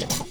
Bye.